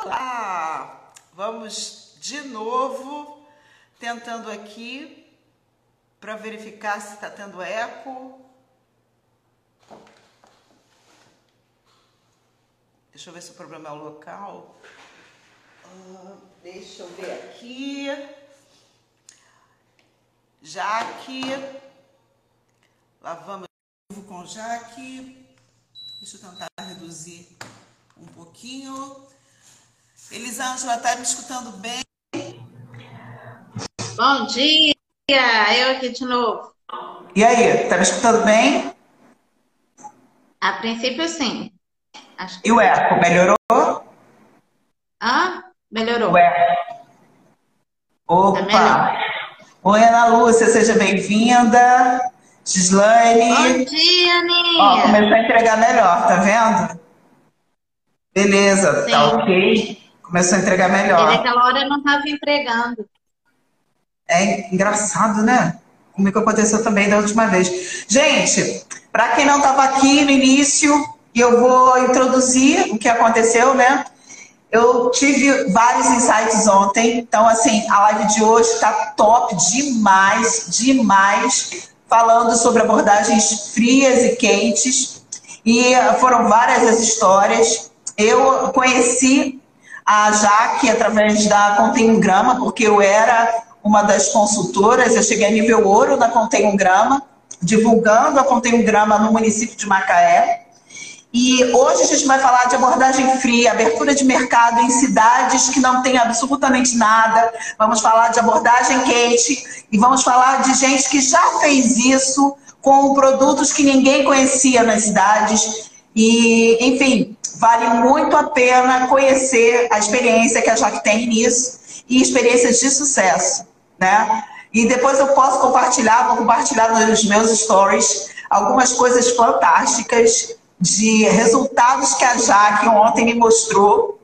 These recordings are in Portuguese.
Olá! Vamos de novo tentando aqui para verificar se está tendo eco. Deixa eu ver se o problema é o local. Uh, deixa eu ver aqui. Jaque. Lá vamos com Jaque. Deixa eu tentar reduzir um pouquinho. Elisângela, está me escutando bem? Bom dia! Eu aqui de novo. E aí, está me escutando bem? A princípio, sim. Acho que... E o eco, melhorou? Ah, melhorou. O eco. Opa! Tá Oi, Ana Lúcia, seja bem-vinda. Gislaine. Bom dia, Aninha. Ó, começou a entregar melhor, tá vendo? Beleza, tá Sim. tá ok. Começou a entregar melhor. E naquela hora não estava entregando. É engraçado, né? Comigo aconteceu também da última vez. Gente, para quem não estava aqui no início, eu vou introduzir o que aconteceu, né? Eu tive vários insights ontem, então assim, a live de hoje está top demais, demais, falando sobre abordagens frias e quentes. E foram várias as histórias. Eu conheci a Jaque através da Contém um Grama, porque eu era uma das consultoras, eu cheguei a nível ouro na Grama, divulgando a Contém um Grama no município de Macaé. E hoje a gente vai falar de abordagem fria, abertura de mercado em cidades que não tem absolutamente nada. Vamos falar de abordagem quente e vamos falar de gente que já fez isso com produtos que ninguém conhecia nas cidades. E, enfim, vale muito a pena conhecer a experiência que a Jaque tem nisso e experiências de sucesso, né? E depois eu posso compartilhar, vou compartilhar nos meus stories algumas coisas fantásticas de resultados que a Jaque ontem me mostrou.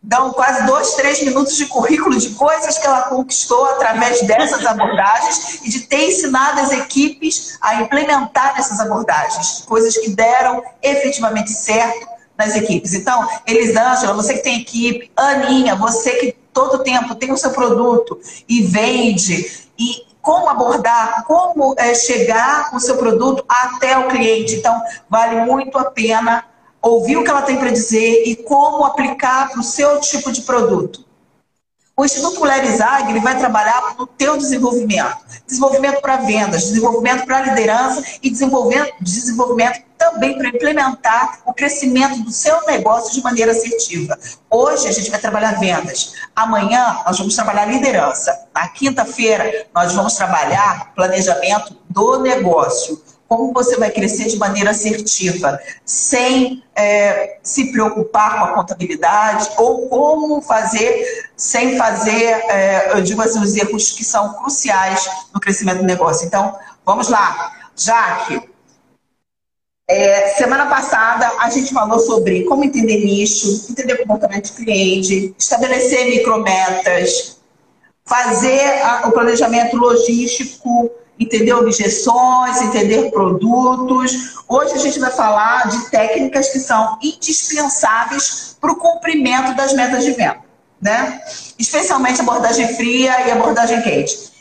Dão quase dois, três minutos de currículo de coisas que ela conquistou através dessas abordagens e de ter ensinado as equipes a implementar essas abordagens. Coisas que deram efetivamente certo nas equipes. Então, Elisângela, você que tem equipe, Aninha, você que todo tempo tem o seu produto e vende, e como abordar, como é, chegar o seu produto até o cliente. Então, vale muito a pena ouvir o que ela tem para dizer e como aplicar para o seu tipo de produto. O Instituto Mulheres ele vai trabalhar no teu desenvolvimento. Desenvolvimento para vendas, desenvolvimento para liderança e desenvolvimento, desenvolvimento também para implementar o crescimento do seu negócio de maneira assertiva. Hoje a gente vai trabalhar vendas. Amanhã nós vamos trabalhar liderança. Na quinta-feira nós vamos trabalhar planejamento do negócio como você vai crescer de maneira assertiva, sem é, se preocupar com a contabilidade, ou como fazer sem fazer, é, eu digo assim, os erros que são cruciais no crescimento do negócio. Então, vamos lá. Jaque, é, semana passada a gente falou sobre como entender nicho, entender comportamento de cliente, estabelecer micrometas, fazer a, o planejamento logístico entender objeções, entender produtos. Hoje a gente vai falar de técnicas que são indispensáveis para o cumprimento das metas de venda, né? Especialmente abordagem fria e abordagem quente.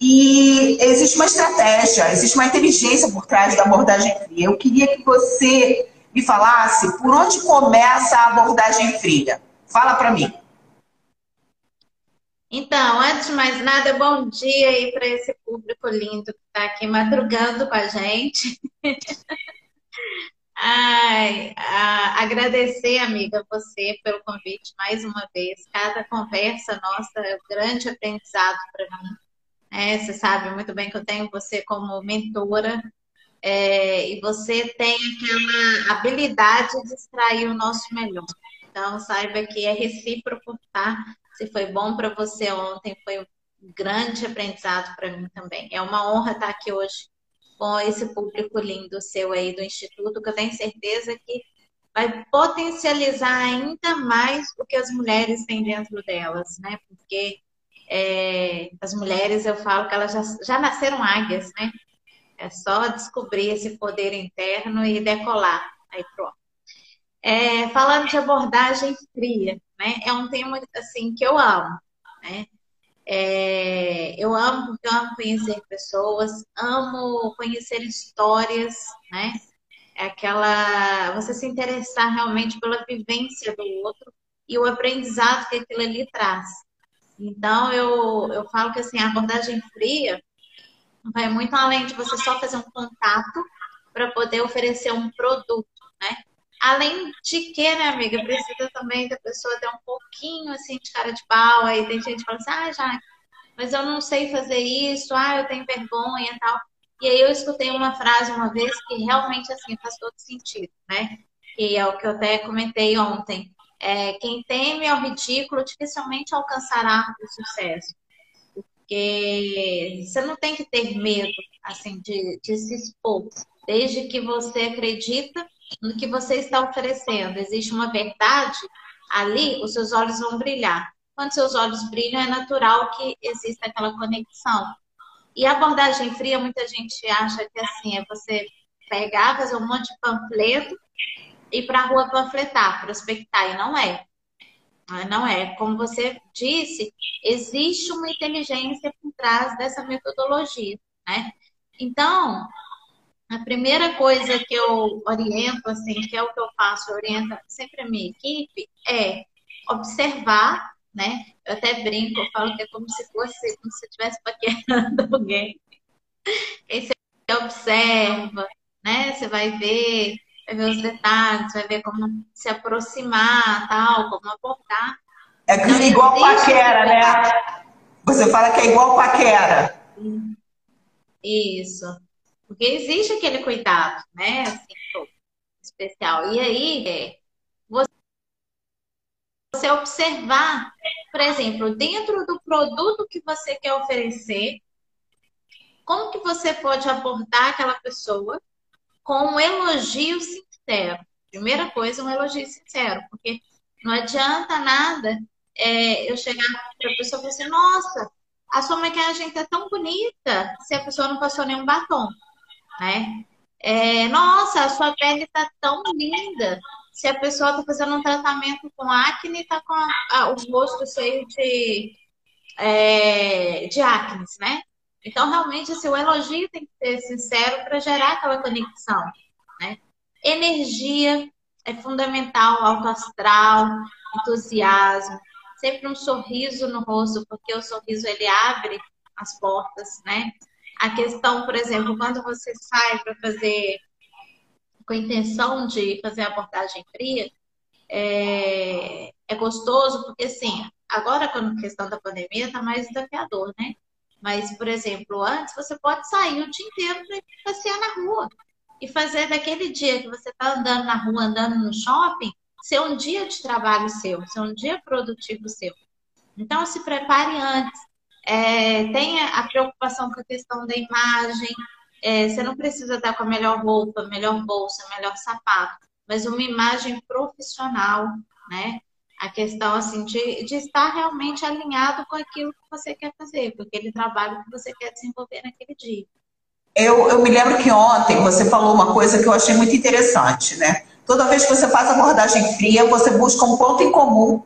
E existe uma estratégia, existe uma inteligência por trás da abordagem fria. Eu queria que você me falasse por onde começa a abordagem fria. Fala para mim. Então, antes de mais nada, bom dia aí para esse público lindo que está aqui madrugando com a gente. Ai, a, agradecer, amiga, você pelo convite mais uma vez. Cada conversa nossa é um grande aprendizado para mim. É, você sabe muito bem que eu tenho você como mentora é, e você tem aquela habilidade de extrair o nosso melhor. Então, saiba que é recíproco, tá? Se foi bom para você ontem, foi um grande aprendizado para mim também. É uma honra estar aqui hoje com esse público lindo seu aí do Instituto, que eu tenho certeza que vai potencializar ainda mais o que as mulheres têm dentro delas, né? Porque é, as mulheres, eu falo que elas já, já nasceram águias, né? É só descobrir esse poder interno e decolar. Aí pronto. É, falando de abordagem fria, né? É um tema assim que eu amo, né? É, eu amo porque eu amo conhecer pessoas, amo conhecer histórias, né? É aquela você se interessar realmente pela vivência do outro e o aprendizado que aquilo ali traz. Então eu, eu falo que assim, a abordagem fria vai muito além de você só fazer um contato para poder oferecer um produto, né? Além de que, né, amiga, precisa também da pessoa ter um pouquinho assim de cara de pau. Aí tem gente que fala assim, ah, já, mas eu não sei fazer isso, ah, eu tenho vergonha e tal. E aí eu escutei uma frase uma vez que realmente assim faz todo sentido, né? Que é o que eu até comentei ontem. É, quem teme ao ridículo dificilmente alcançará o sucesso. Porque você não tem que ter medo assim de, de se expor, desde que você acredita no que você está oferecendo. Existe uma verdade ali, os seus olhos vão brilhar. Quando seus olhos brilham, é natural que exista aquela conexão. E a abordagem fria, muita gente acha que assim é você pegar, fazer um monte de panfleto e ir para a rua panfletar, prospectar, e não é. Não é. Como você disse, existe uma inteligência por trás dessa metodologia, né? Então, a primeira coisa que eu oriento, assim, que é o que eu faço, eu oriento sempre a minha equipe, é observar, né? Eu até brinco, eu falo que é como se fosse, como se estivesse paquerando alguém. Aí você observa, né? Você vai ver, vai ver os detalhes, vai ver como se aproximar, tal, como abordar. É que é igual paquera, né? Você fala que é igual paquera. Isso. Porque existe aquele cuidado, né? Assim, especial. E aí, é, você observar, por exemplo, dentro do produto que você quer oferecer, como que você pode abordar aquela pessoa com um elogio sincero. Primeira coisa, um elogio sincero, porque não adianta nada é, eu chegar para a pessoa e falar assim, nossa, a sua maquiagem está tão bonita se a pessoa não passou nenhum batom né? É, nossa, a sua pele está tão linda. Se a pessoa está fazendo um tratamento com acne, está com a, o rosto cheio de, é, de acne, né? Então, realmente, assim, o elogio tem que ser sincero para gerar aquela conexão, né? Energia é fundamental, alto astral, entusiasmo, sempre um sorriso no rosto, porque o sorriso ele abre as portas, né? A questão, por exemplo, quando você sai para fazer com a intenção de fazer a abordagem fria, é, é gostoso, porque assim, agora com a questão da pandemia está mais desafiador, né? Mas, por exemplo, antes você pode sair o dia inteiro para passear na rua e fazer daquele dia que você está andando na rua, andando no shopping, ser um dia de trabalho seu, ser um dia produtivo seu. Então, se prepare antes é, tenha a preocupação com a questão da imagem. É, você não precisa estar com a melhor roupa, melhor bolsa, melhor sapato, mas uma imagem profissional, né? A questão assim de, de estar realmente alinhado com aquilo que você quer fazer, com aquele trabalho que você quer desenvolver naquele dia. Eu, eu me lembro que ontem você falou uma coisa que eu achei muito interessante, né? Toda vez que você faz abordagem fria, você busca um ponto em comum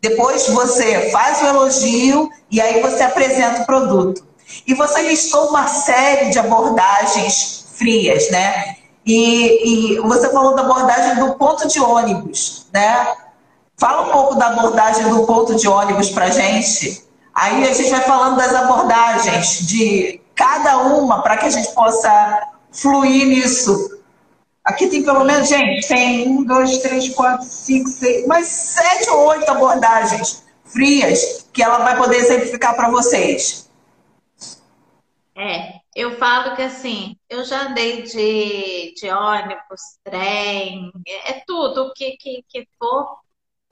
depois você faz o elogio e aí você apresenta o produto. E você listou uma série de abordagens frias, né? E, e você falou da abordagem do ponto de ônibus, né? Fala um pouco da abordagem do ponto de ônibus para gente. Aí a gente vai falando das abordagens de cada uma para que a gente possa fluir nisso. Aqui tem pelo menos, gente, tem um, dois, três, quatro, cinco, seis, mais sete ou oito abordagens frias que ela vai poder exemplificar para vocês. É, eu falo que assim, eu já andei de, de ônibus, trem, é, é tudo que, que, que for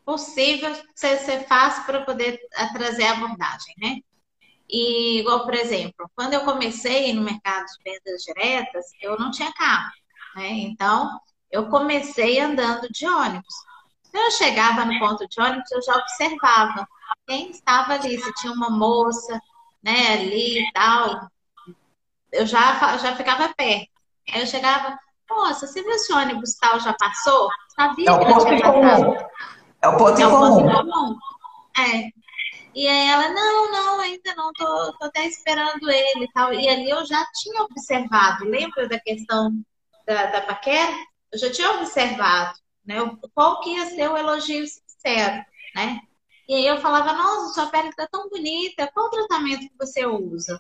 possível você, você faz para poder trazer a abordagem, né? E, igual, por exemplo, quando eu comecei no mercado de vendas diretas, eu não tinha carro. Né? Então, eu comecei andando de ônibus. Eu chegava no ponto de ônibus, eu já observava quem estava ali, se tinha uma moça né, ali e tal. Eu já, já ficava perto. Aí eu chegava, moça, você viu se o ônibus tal já passou? Sabia é o ponto em comum. É o ponto em comum. comum. É. E aí ela, não, não, ainda não, tô, tô até esperando ele e tal. E ali eu já tinha observado, lembra da questão da, da paquera? Eu já tinha observado, né? Qual que ia ser o elogio sincero, né? E aí eu falava, nossa, sua pele tá tão bonita, qual tratamento que você usa?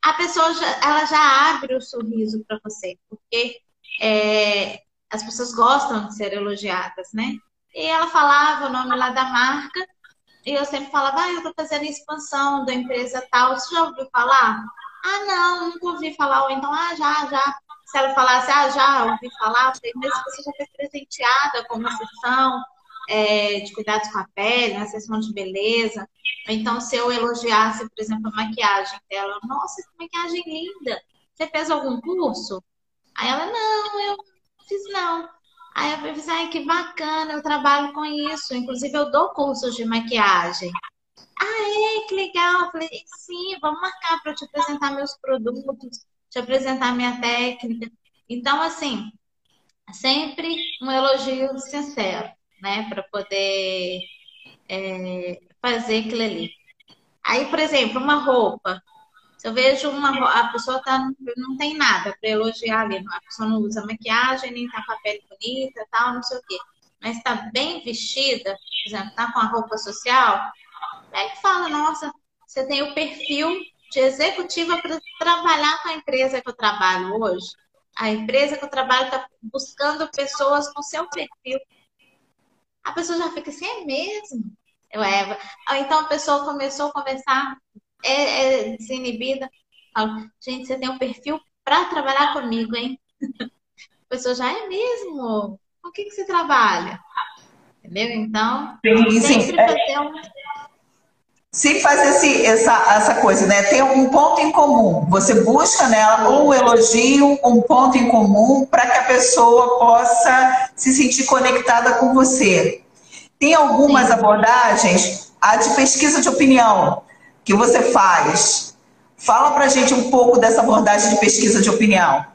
A pessoa já, ela já abre o sorriso para você, porque é, as pessoas gostam de ser elogiadas, né? E ela falava o nome lá da marca, e eu sempre falava, ah, eu tô fazendo expansão da empresa tal, você já ouviu falar? Ah, não, nunca ouvi falar, ou então, ah, já, já. Se ela falasse, ah, já ouvi falar, falei, mas você já foi presenteada com uma sessão é, de cuidados com a pele, uma sessão de beleza. Então, se eu elogiasse, por exemplo, a maquiagem dela, nossa, que maquiagem linda! Você fez algum curso? Aí ela, não, eu não fiz não. Aí eu pensei, ai, que bacana, eu trabalho com isso. Inclusive, eu dou cursos de maquiagem. Ah, é, que legal. Eu falei, sim, vamos marcar para eu te apresentar meus produtos, te apresentar minha técnica. Então, assim, sempre um elogio sincero né? Para poder é, fazer aquilo ali. Aí, por exemplo, uma roupa. Se eu vejo uma a pessoa tá, não tem nada para elogiar ali, a pessoa não usa maquiagem, nem tá com a pele bonita, tal, não sei o quê. Mas está bem vestida, por exemplo, tá com a roupa social, que fala, nossa, você tem o perfil de executiva para trabalhar com a empresa que eu trabalho hoje. A empresa que eu trabalho está buscando pessoas com seu perfil a pessoa já fica assim, é mesmo? Eu, Eva. Então a pessoa começou a conversar, é, é desinibida. Fala, gente, você tem um perfil para trabalhar comigo, hein? A pessoa já é mesmo? Com o que, que você trabalha? Entendeu? Então, sim, sempre sim. fazer um se faz esse, essa, essa coisa, né? Tem um ponto em comum. Você busca nela um elogio, um ponto em comum, para que a pessoa possa se sentir conectada com você. Tem algumas abordagens, a de pesquisa de opinião, que você faz. Fala para gente um pouco dessa abordagem de pesquisa de opinião.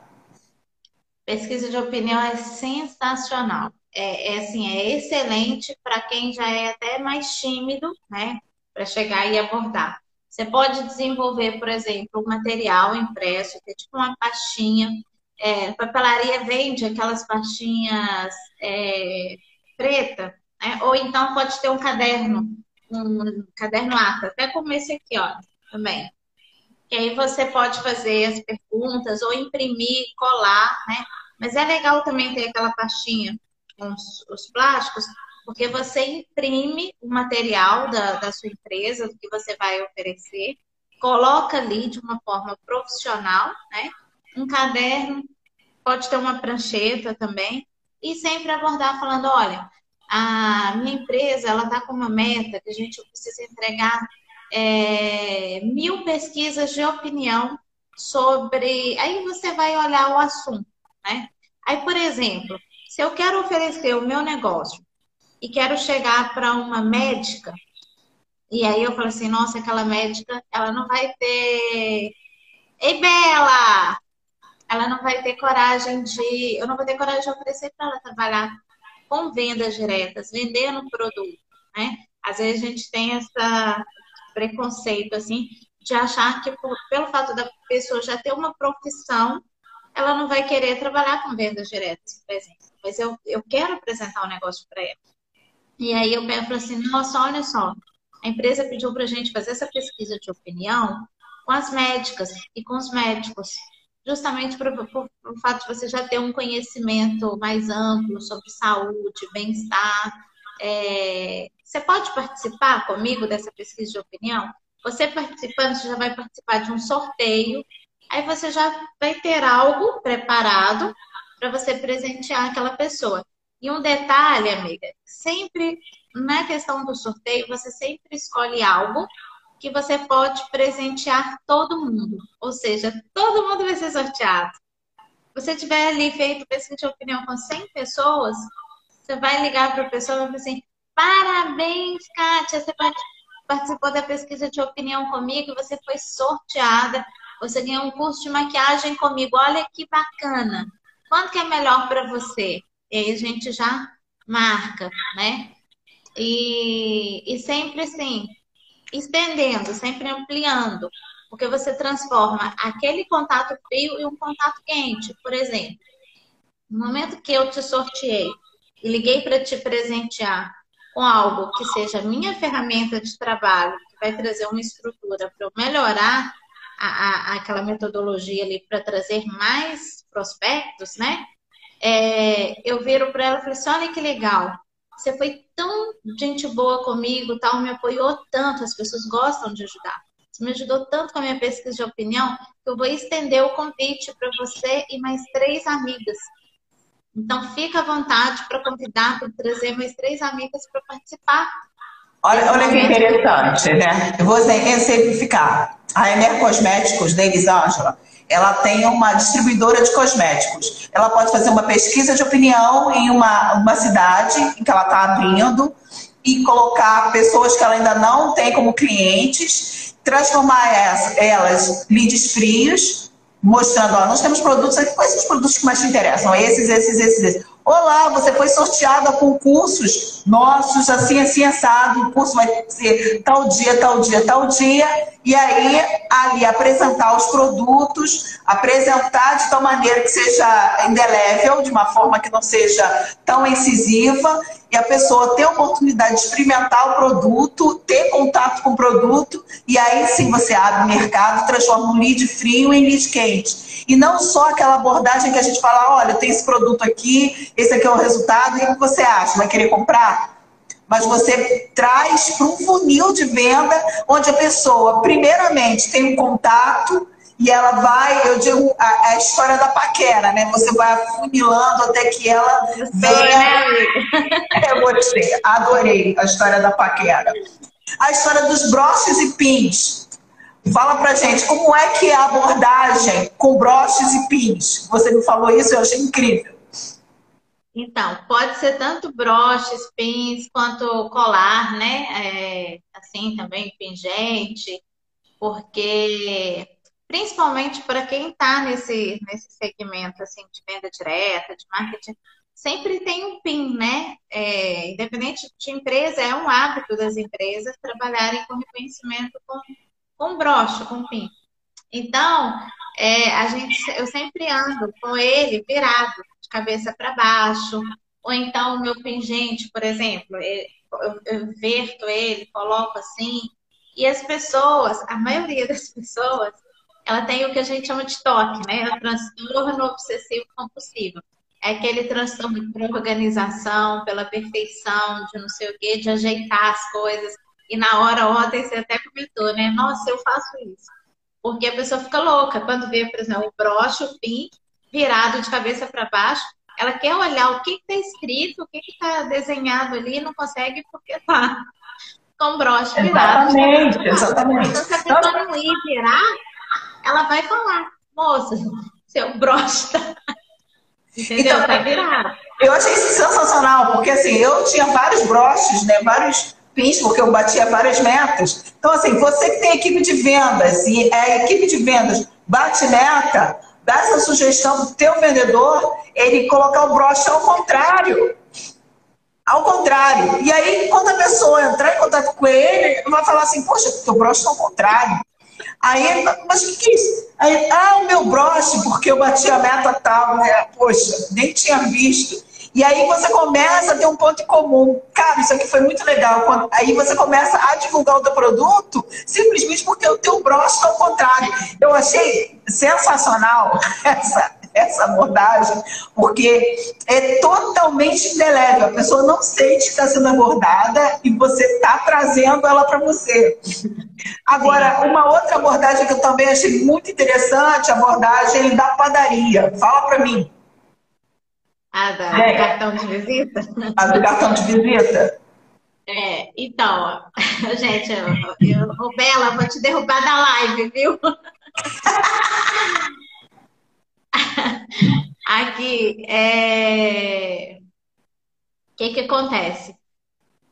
Pesquisa de opinião é sensacional. É, é assim, é excelente para quem já é até mais tímido, né? Para chegar e abordar. Você pode desenvolver, por exemplo, um material impresso, que é tipo uma pastinha. É, papelaria vende aquelas pastinhas é, preta, né? ou então pode ter um caderno, um caderno ata, até como esse aqui, ó, também. Que aí você pode fazer as perguntas ou imprimir, colar, né? Mas é legal também ter aquela pastinha com os, os plásticos, porque você imprime o material da, da sua empresa, do que você vai oferecer, coloca ali de uma forma profissional, né? Um caderno, pode ter uma prancheta também, e sempre abordar falando, olha, a minha empresa ela está com uma meta que a gente precisa entregar é, mil pesquisas de opinião sobre. Aí você vai olhar o assunto, né? Aí, por exemplo, se eu quero oferecer o meu negócio e quero chegar para uma médica. E aí eu falo assim, nossa, aquela médica, ela não vai ter. Ei, Bela! Ela não vai ter coragem de. Eu não vou ter coragem de oferecer para ela trabalhar com vendas diretas, vendendo produto, né? Às vezes a gente tem esse preconceito, assim, de achar que por, pelo fato da pessoa já ter uma profissão, ela não vai querer trabalhar com vendas diretas, por exemplo. Mas eu, eu quero apresentar o um negócio para ela. E aí eu pego assim, nossa, olha só, a empresa pediu para a gente fazer essa pesquisa de opinião com as médicas e com os médicos, justamente por, por, por fato de você já ter um conhecimento mais amplo sobre saúde, bem-estar. É... Você pode participar comigo dessa pesquisa de opinião? Você participando, você já vai participar de um sorteio, aí você já vai ter algo preparado para você presentear aquela pessoa. E um detalhe, amiga, sempre na questão do sorteio, você sempre escolhe algo que você pode presentear todo mundo. Ou seja, todo mundo vai ser sorteado. Você tiver ali feito pesquisa de opinião com 100 pessoas, você vai ligar para a pessoa e vai falar assim: parabéns, Kátia, você participou da pesquisa de opinião comigo, você foi sorteada, você ganhou um curso de maquiagem comigo. Olha que bacana. Quanto que é melhor para você? E aí a gente já marca, né? E, e sempre assim, estendendo, sempre ampliando, porque você transforma aquele contato frio em um contato quente. Por exemplo, no momento que eu te sorteei e liguei para te presentear com algo que seja minha ferramenta de trabalho, que vai trazer uma estrutura para eu melhorar a, a, aquela metodologia ali para trazer mais prospectos, né? É, eu viro para ela e falei assim: olha que legal, você foi tão gente boa comigo, tal, me apoiou tanto, as pessoas gostam de ajudar. Você me ajudou tanto com a minha pesquisa de opinião que eu vou estender o convite para você e mais três amigas. Então, fica à vontade para convidar, para trazer mais três amigas para participar. Olha, olha que interessante, né? Eu vou exemplificar. A Emer Cosméticos, da Elisângela, ela tem uma distribuidora de cosméticos. Ela pode fazer uma pesquisa de opinião em uma, uma cidade em que ela está abrindo e colocar pessoas que ela ainda não tem como clientes, transformar elas leads frios, mostrando, ó, nós temos produtos aqui, quais são os produtos que mais te interessam? Esses, esses, esses, esses. Olá, você foi sorteado a concursos nossos, assim, assim, assado. O curso vai ser tal dia, tal dia, tal dia. E aí, ali, apresentar os produtos, apresentar de tal maneira que seja indelével, de uma forma que não seja tão incisiva, e a pessoa ter a oportunidade de experimentar o produto, ter contato com o produto, e aí sim você abre o mercado, transforma um lead frio em lead quente. E não só aquela abordagem que a gente fala, olha, tem esse produto aqui, esse aqui é o resultado, e o que você acha? Vai querer comprar? Mas você traz para um funil de venda onde a pessoa, primeiramente, tem um contato e ela vai, eu digo, a, a história da paquera, né? Você vai afunilando até que ela venha. Eu gostei, adorei a história da paquera. A história dos broches e pins. Fala pra gente, como é que é a abordagem com broches e pins? Você me falou isso, eu achei incrível. Então, pode ser tanto broches, pins, quanto colar, né? É, assim também, pingente, porque principalmente para quem está nesse, nesse segmento assim, de venda direta, de marketing, sempre tem um PIN, né? É, independente de empresa, é um hábito das empresas trabalharem com reconhecimento com com broche, com pin. Então, é, a gente, eu sempre ando com ele virado, de cabeça para baixo, ou então o meu pingente, por exemplo, eu, eu verto ele, coloco assim, e as pessoas, a maioria das pessoas, ela tem o que a gente chama de toque, né? É o transtorno obsessivo compulsivo. É aquele transtorno por organização, pela perfeição, de não sei o quê, de ajeitar as coisas. E na hora, ontem, você até comentou, né? Nossa, eu faço isso. Porque a pessoa fica louca quando vê, por exemplo, o broche, o pin, virado de cabeça para baixo. Ela quer olhar o que está escrito, o que está desenhado ali, não consegue porque tá com o broche virado. Exatamente, exatamente. Então, se a pessoa não ir virar, ela vai falar, moça, seu broche tá. Entendeu? Então, tá virado. Eu achei isso sensacional, porque assim, eu tinha vários broches, né? Vários pins, porque eu batia várias metas. Então, assim, você que tem equipe de vendas e a equipe de vendas bate meta, dá essa sugestão para o teu vendedor, ele colocar o broche ao contrário. Ao contrário. E aí, quando a pessoa entrar em contato com ele, vai falar assim, poxa, teu broche está ao contrário. Aí, mas o que, que é isso? Aí, ah, o meu broche, porque eu bati a meta tal, né? Poxa, nem tinha visto. E aí você começa a ter um ponto em comum. Cara, isso aqui foi muito legal. Aí você começa a divulgar o teu produto simplesmente porque o teu broche está ao contrário. Eu achei sensacional essa, essa abordagem, porque é totalmente indelével. A pessoa não sente que está sendo abordada e você está trazendo ela para você. Agora, uma outra abordagem que eu também achei muito interessante, a abordagem da padaria. Fala para mim. A da, é. do cartão de visita? A do cartão de visita? É, então, gente, eu, eu, Bela, vou te derrubar da live, viu? Aqui, é... o que que acontece?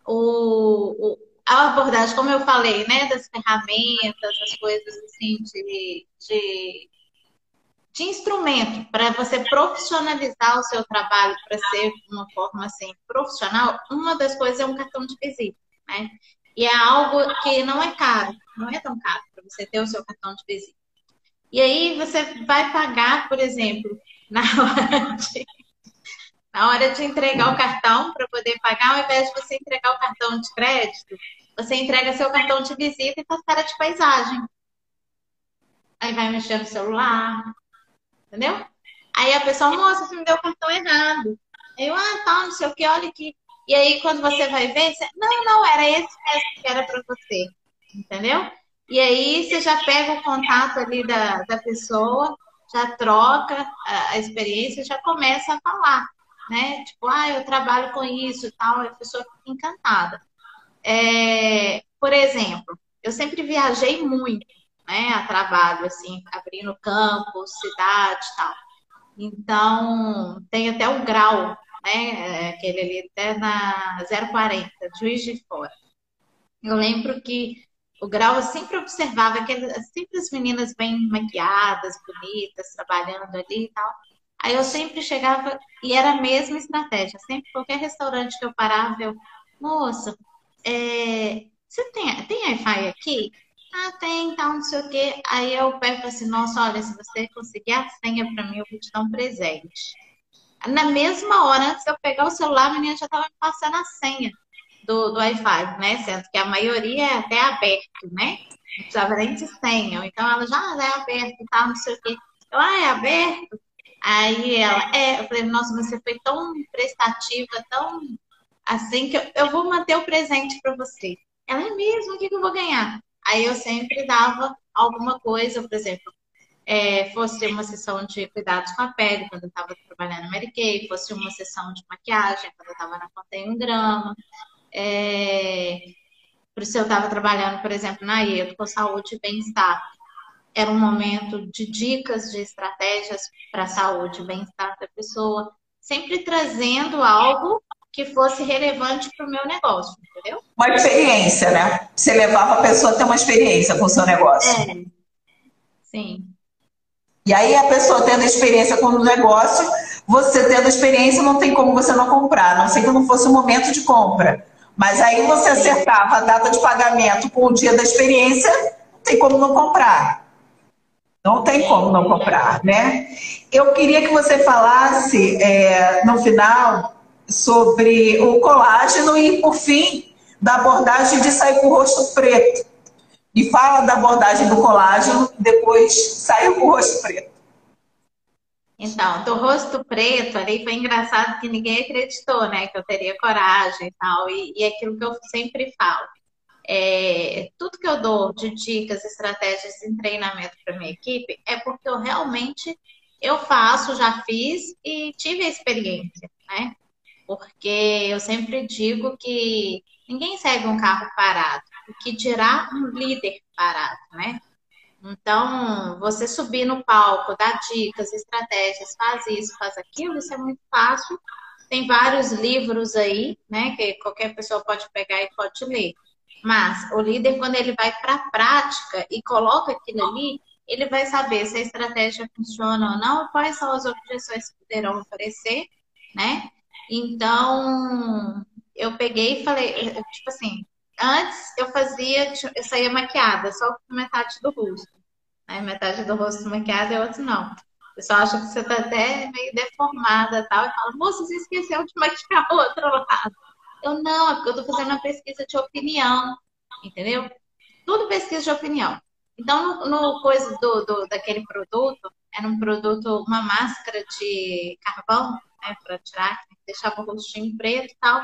O, o, a abordagem, como eu falei, né, das ferramentas, as coisas assim de, de de instrumento para você profissionalizar o seu trabalho para ser uma forma assim profissional, uma das coisas é um cartão de visita, né? E é algo que não é caro, não é tão caro para você ter o seu cartão de visita. E aí você vai pagar, por exemplo, na hora de, na hora de entregar o cartão para poder pagar, ao invés de você entregar o cartão de crédito, você entrega seu cartão de visita e faz cara de paisagem. Aí vai mexer no celular, entendeu? Aí a pessoa, moça, você me deu o cartão errado. Eu, ah, tá, não sei o que, olha aqui. E aí, quando você vai ver, você... não, não, era esse mesmo que era para você, entendeu? E aí, você já pega o contato ali da, da pessoa, já troca a, a experiência, já começa a falar, né? Tipo, ah, eu trabalho com isso e tal, a pessoa fica encantada. É, por exemplo, eu sempre viajei muito, né, a trabalho, assim, abrindo campos, cidade e tal. Então, tem até o grau, né, aquele ali até na 040, Juiz de Fora. Eu lembro que o grau eu sempre observava que sempre as meninas bem maquiadas, bonitas, trabalhando ali e tal. Aí eu sempre chegava e era a mesma estratégia. Sempre qualquer restaurante que eu parava, eu, moça, é, você tem, tem Wi-Fi aqui? Ah, tem, então, não sei o quê. Aí eu pego assim, nossa, olha, se você conseguir a senha para mim, eu vou te dar um presente. Na mesma hora, antes de eu pegar o celular, a menina já estava me passando a senha do, do Wi-Fi, né? Sendo que a maioria é até aberto, né? Não precisava nem de senha. Então ela já ah, é aberto e tal, não sei o quê. Eu, ah, é aberto? Aí ela, é, eu falei, nossa, você foi tão prestativa, tão assim que eu, eu vou manter o presente para você. Ela é mesmo, o que, que eu vou ganhar? Aí eu sempre dava alguma coisa, por exemplo, é, fosse uma sessão de cuidados com a pele, quando eu estava trabalhando no Mary Kay, fosse uma sessão de maquiagem, quando eu estava na Contém um Grama. É, isso eu estava trabalhando, por exemplo, na IEDO, com saúde e bem-estar. Era um momento de dicas, de estratégias para saúde e bem-estar da pessoa, sempre trazendo algo que fosse relevante para o meu negócio, entendeu? Uma experiência, né? Você levava a pessoa a ter uma experiência com o seu negócio. É. Sim. E aí a pessoa tendo experiência com o negócio, você tendo experiência, não tem como você não comprar, a não sei que não fosse o momento de compra. Mas aí você acertava a data de pagamento com o dia da experiência, não tem como não comprar. Não tem como não comprar, né? Eu queria que você falasse é, no final sobre o colágeno e, por fim, da abordagem de sair com o rosto preto. E fala da abordagem do colágeno, depois saiu com o rosto preto. Então, do rosto preto ali foi engraçado que ninguém acreditou, né? Que eu teria coragem e tal. E, e aquilo que eu sempre falo. É, tudo que eu dou de dicas, estratégias de treinamento para minha equipe é porque eu realmente eu faço, já fiz e tive a experiência, né? Porque eu sempre digo que ninguém segue um carro parado, o que dirá um líder parado, né? Então, você subir no palco, dar dicas, estratégias, faz isso, faz aquilo, isso é muito fácil. Tem vários livros aí, né, que qualquer pessoa pode pegar e pode ler. Mas o líder, quando ele vai para a prática e coloca aquilo ali, ele vai saber se a estratégia funciona ou não, quais são as objeções que poderão aparecer, né? Então, eu peguei e falei, tipo assim, antes eu fazia, eu saía maquiada, só metade do rosto. Né? Metade do rosto maquiada e outro não. O pessoal acha que você tá até meio deformada e tal, e fala, moça, você esqueceu de maquiar o outro lado. Eu não, é porque eu tô fazendo uma pesquisa de opinião, entendeu? Tudo pesquisa de opinião. Então, no, no coisa do, do, daquele produto, era um produto, uma máscara de carvão, né, para tirar, deixava o rostinho preto e tal.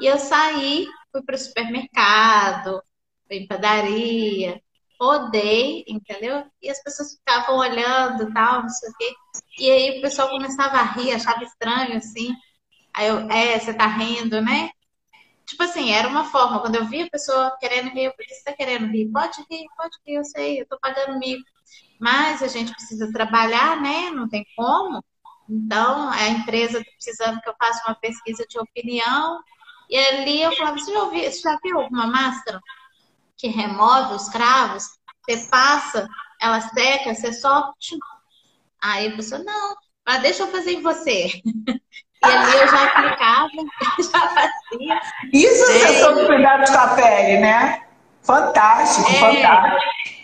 E eu saí, fui para o supermercado, fui em padaria, rodei, entendeu? E as pessoas ficavam olhando tal, não sei o quê. E aí o pessoal começava a rir, achava estranho, assim. Aí eu, é, você tá rindo, né? Tipo assim, era uma forma, quando eu via a pessoa querendo rir, eu falei, você tá querendo rir? Pode rir, pode rir, eu sei, eu tô pagando mico. Mas a gente precisa trabalhar, né? Não tem como. Então, a empresa está precisando que eu faça uma pesquisa de opinião. E ali eu falava, você já, ouviu, você já viu alguma máscara que remove os cravos? Você passa, ela seca, você só Aí a pessoa, não, mas deixa eu fazer em você. E ali eu já aplicava, já fazia. Isso é sobre cuidado com a pele, né? Fantástico, é... fantástico.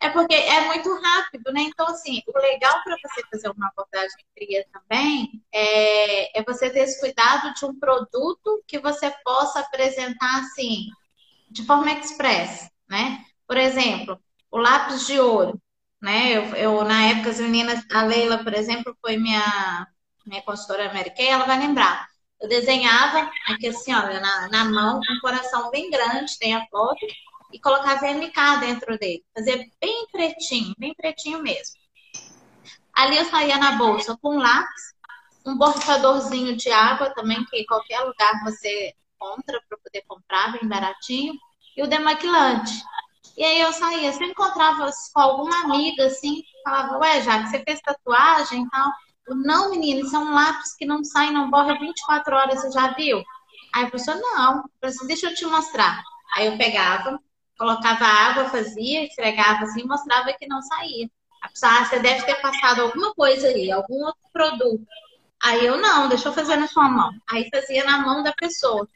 É porque é muito rápido, né? Então, assim, o legal para você fazer uma abordagem fria também é, é você ter esse cuidado de um produto que você possa apresentar, assim, de forma express, né? Por exemplo, o lápis de ouro, né? Eu, eu na época, as meninas, a Leila, por exemplo, foi minha, minha consultora americana, ela vai lembrar. Eu desenhava aqui assim, olha, na, na mão, um coração bem grande, tem a foto, e colocava MK dentro dele. Fazia bem pretinho, bem pretinho mesmo. Ali eu saía na bolsa com lápis, um borrifadorzinho de água também, que em qualquer lugar você encontra para poder comprar, bem baratinho, e o demaquilante. E aí eu saía, se eu encontrava com alguma amiga assim, falava, ué, já que você fez tatuagem e tal. Eu, não, menina, isso é um lápis que não sai, não borra 24 horas, você já viu? Aí a pessoa, não, eu falei assim, deixa eu te mostrar. Aí eu pegava, colocava água, fazia, esfregava assim, mostrava que não saía. A pessoa, ah, você deve ter passado alguma coisa aí, algum outro produto. Aí eu, não, deixa eu fazer na sua mão. Aí fazia na mão da pessoa.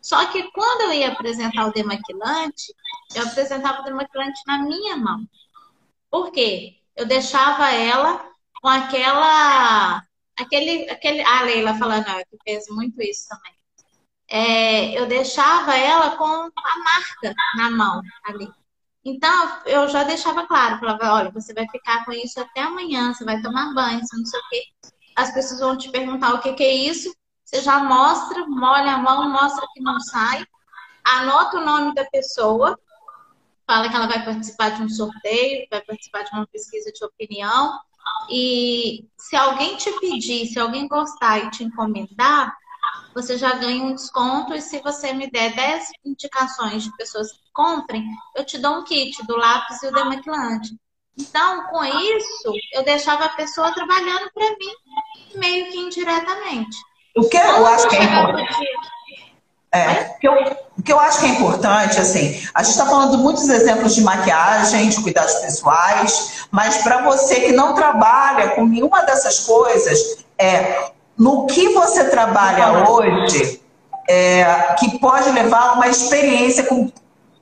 Só que quando eu ia apresentar o demaquilante, eu apresentava o demaquilante na minha mão. Por quê? Eu deixava ela com aquela. Aquele, aquele, a Leila falando, ah, que fez muito isso também é, eu deixava ela com a marca na mão ali. Então, eu já deixava claro, falava, olha, você vai ficar com isso até amanhã, você vai tomar banho, você não sei o quê. As pessoas vão te perguntar o que, que é isso, você já mostra, molha a mão, mostra que não sai, anota o nome da pessoa, fala que ela vai participar de um sorteio, vai participar de uma pesquisa de opinião, e se alguém te pedir, se alguém gostar e te encomendar, você já ganha um desconto e se você me der 10 indicações de pessoas que comprem, eu te dou um kit do lápis e o demaquilante. Então, com isso, eu deixava a pessoa trabalhando para mim, meio que indiretamente. O que eu acho que é importante. É, o que, eu, o que eu acho que é importante, assim, a gente está falando de muitos exemplos de maquiagem, de cuidados pessoais, mas para você que não trabalha com nenhuma dessas coisas, é no que você trabalha hoje, é, que pode levar uma experiência com,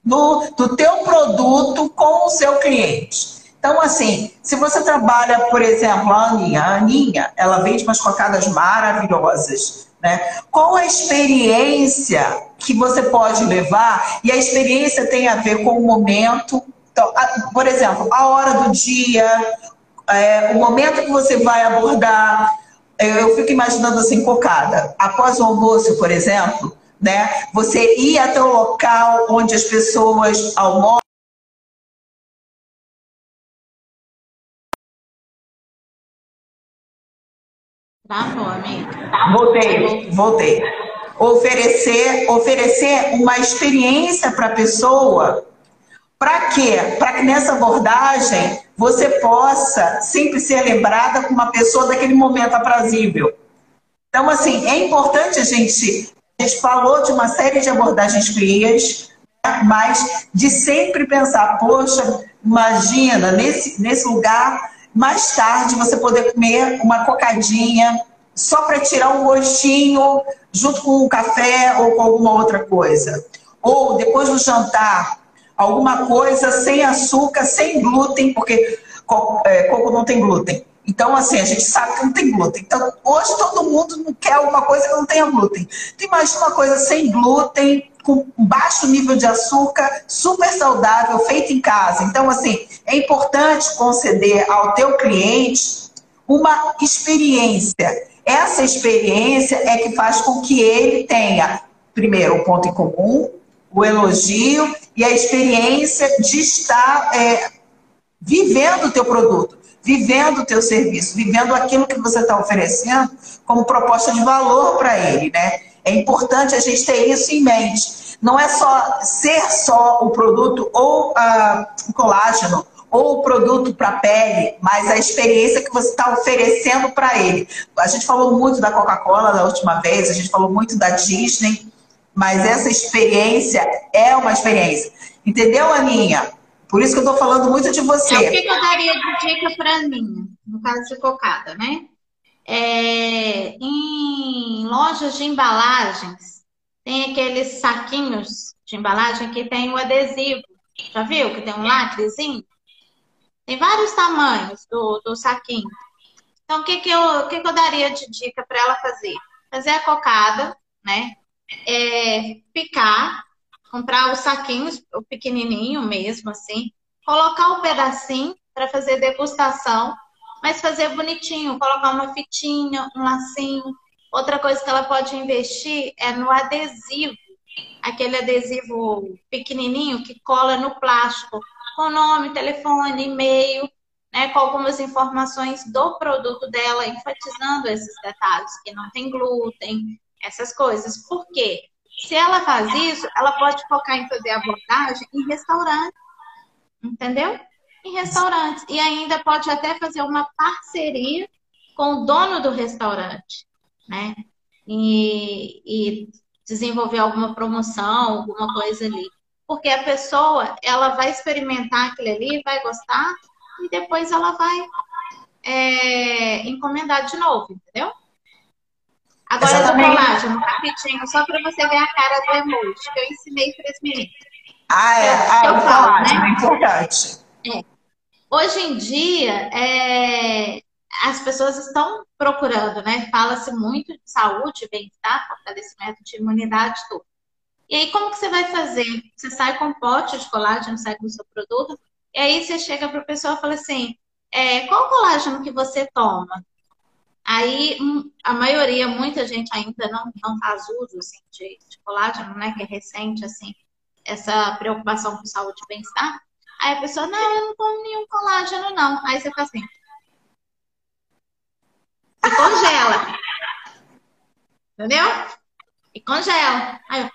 do, do teu produto com o seu cliente. Então, assim, se você trabalha, por exemplo, a Aninha, a Aninha, ela vende umas cocadas maravilhosas, né? Qual a experiência que você pode levar? E a experiência tem a ver com o momento. Então, por exemplo, a hora do dia, é, o momento que você vai abordar eu fico imaginando assim, cocada. Após o almoço, por exemplo, né? Você ir até o local onde as pessoas almoçam. Travou, amiga. Voltei, voltei. Oferecer, oferecer uma experiência para a pessoa. Para quê? Para que nessa abordagem você possa sempre ser lembrada como uma pessoa daquele momento aprazível. Então, assim, é importante a gente. A gente falou de uma série de abordagens frias, né? mas de sempre pensar, poxa, imagina, nesse, nesse lugar, mais tarde você poder comer uma cocadinha só para tirar um gostinho junto com um café ou com alguma outra coisa. Ou depois do jantar, alguma coisa sem açúcar, sem glúten, porque é, coco não tem glúten. Então, assim, a gente sabe que não tem glúten. Então, hoje todo mundo quer alguma coisa que não tenha glúten. Então, imagina uma coisa sem glúten, com baixo nível de açúcar, super saudável, feita em casa. Então, assim, é importante conceder ao teu cliente uma experiência. Essa experiência é que faz com que ele tenha, primeiro, o ponto em comum, o elogio e a experiência de estar é, vivendo o teu produto, vivendo o teu serviço, vivendo aquilo que você está oferecendo como proposta de valor para ele, né? É importante a gente ter isso em mente. Não é só ser só o produto ou uh, o colágeno ou o produto para pele, mas a experiência que você está oferecendo para ele. A gente falou muito da Coca-Cola da última vez, a gente falou muito da Disney, mas essa experiência é uma experiência. Entendeu, Aninha? Por isso que eu estou falando muito de você. É o que, eu daria de dica para mim? no caso de cocada, né? É, em lojas de embalagens, tem aqueles saquinhos de embalagem que tem o adesivo. Já viu? Que tem um lacrezinho? Tem vários tamanhos do, do saquinho. Então, o que, que, eu, que, que eu daria de dica para ela fazer? Fazer a cocada, né? É, picar, comprar os saquinhos, o pequenininho mesmo, assim, colocar o um pedacinho para fazer degustação, mas fazer bonitinho, colocar uma fitinha, um lacinho. Outra coisa que ela pode investir é no adesivo, aquele adesivo pequenininho que cola no plástico, com nome, telefone, e-mail, né, com algumas informações do produto dela, enfatizando esses detalhes, que não tem glúten, essas coisas. Por quê? Se ela faz isso, ela pode focar em fazer abordagem em restaurante, entendeu? Em restaurantes. E ainda pode até fazer uma parceria com o dono do restaurante, né? E, e desenvolver alguma promoção, alguma coisa ali. Porque a pessoa, ela vai experimentar aquilo ali, vai gostar, e depois ela vai é, encomendar de novo, entendeu? Agora do colágeno, rapidinho, só para você ver a cara do emoji, que eu ensinei para as meninas. Ah, é, ah, é, o colágeno, né? é importante. É. Hoje em dia, é, as pessoas estão procurando, né? Fala-se muito de saúde, bem-estar, fortalecimento de imunidade, tudo. E aí, como que você vai fazer? Você sai com um pote de colágeno, sai com o seu produto, e aí você chega para a pessoa e fala assim, é, qual colágeno que você toma? Aí hum, a maioria, muita gente ainda não, não faz uso assim, de, de colágeno, né? Que é recente, assim, essa preocupação com saúde e bem-estar. Aí a pessoa, não, eu não tomo nenhum colágeno, não. Aí você fala assim. E congela. Entendeu? E congela. Aí eu,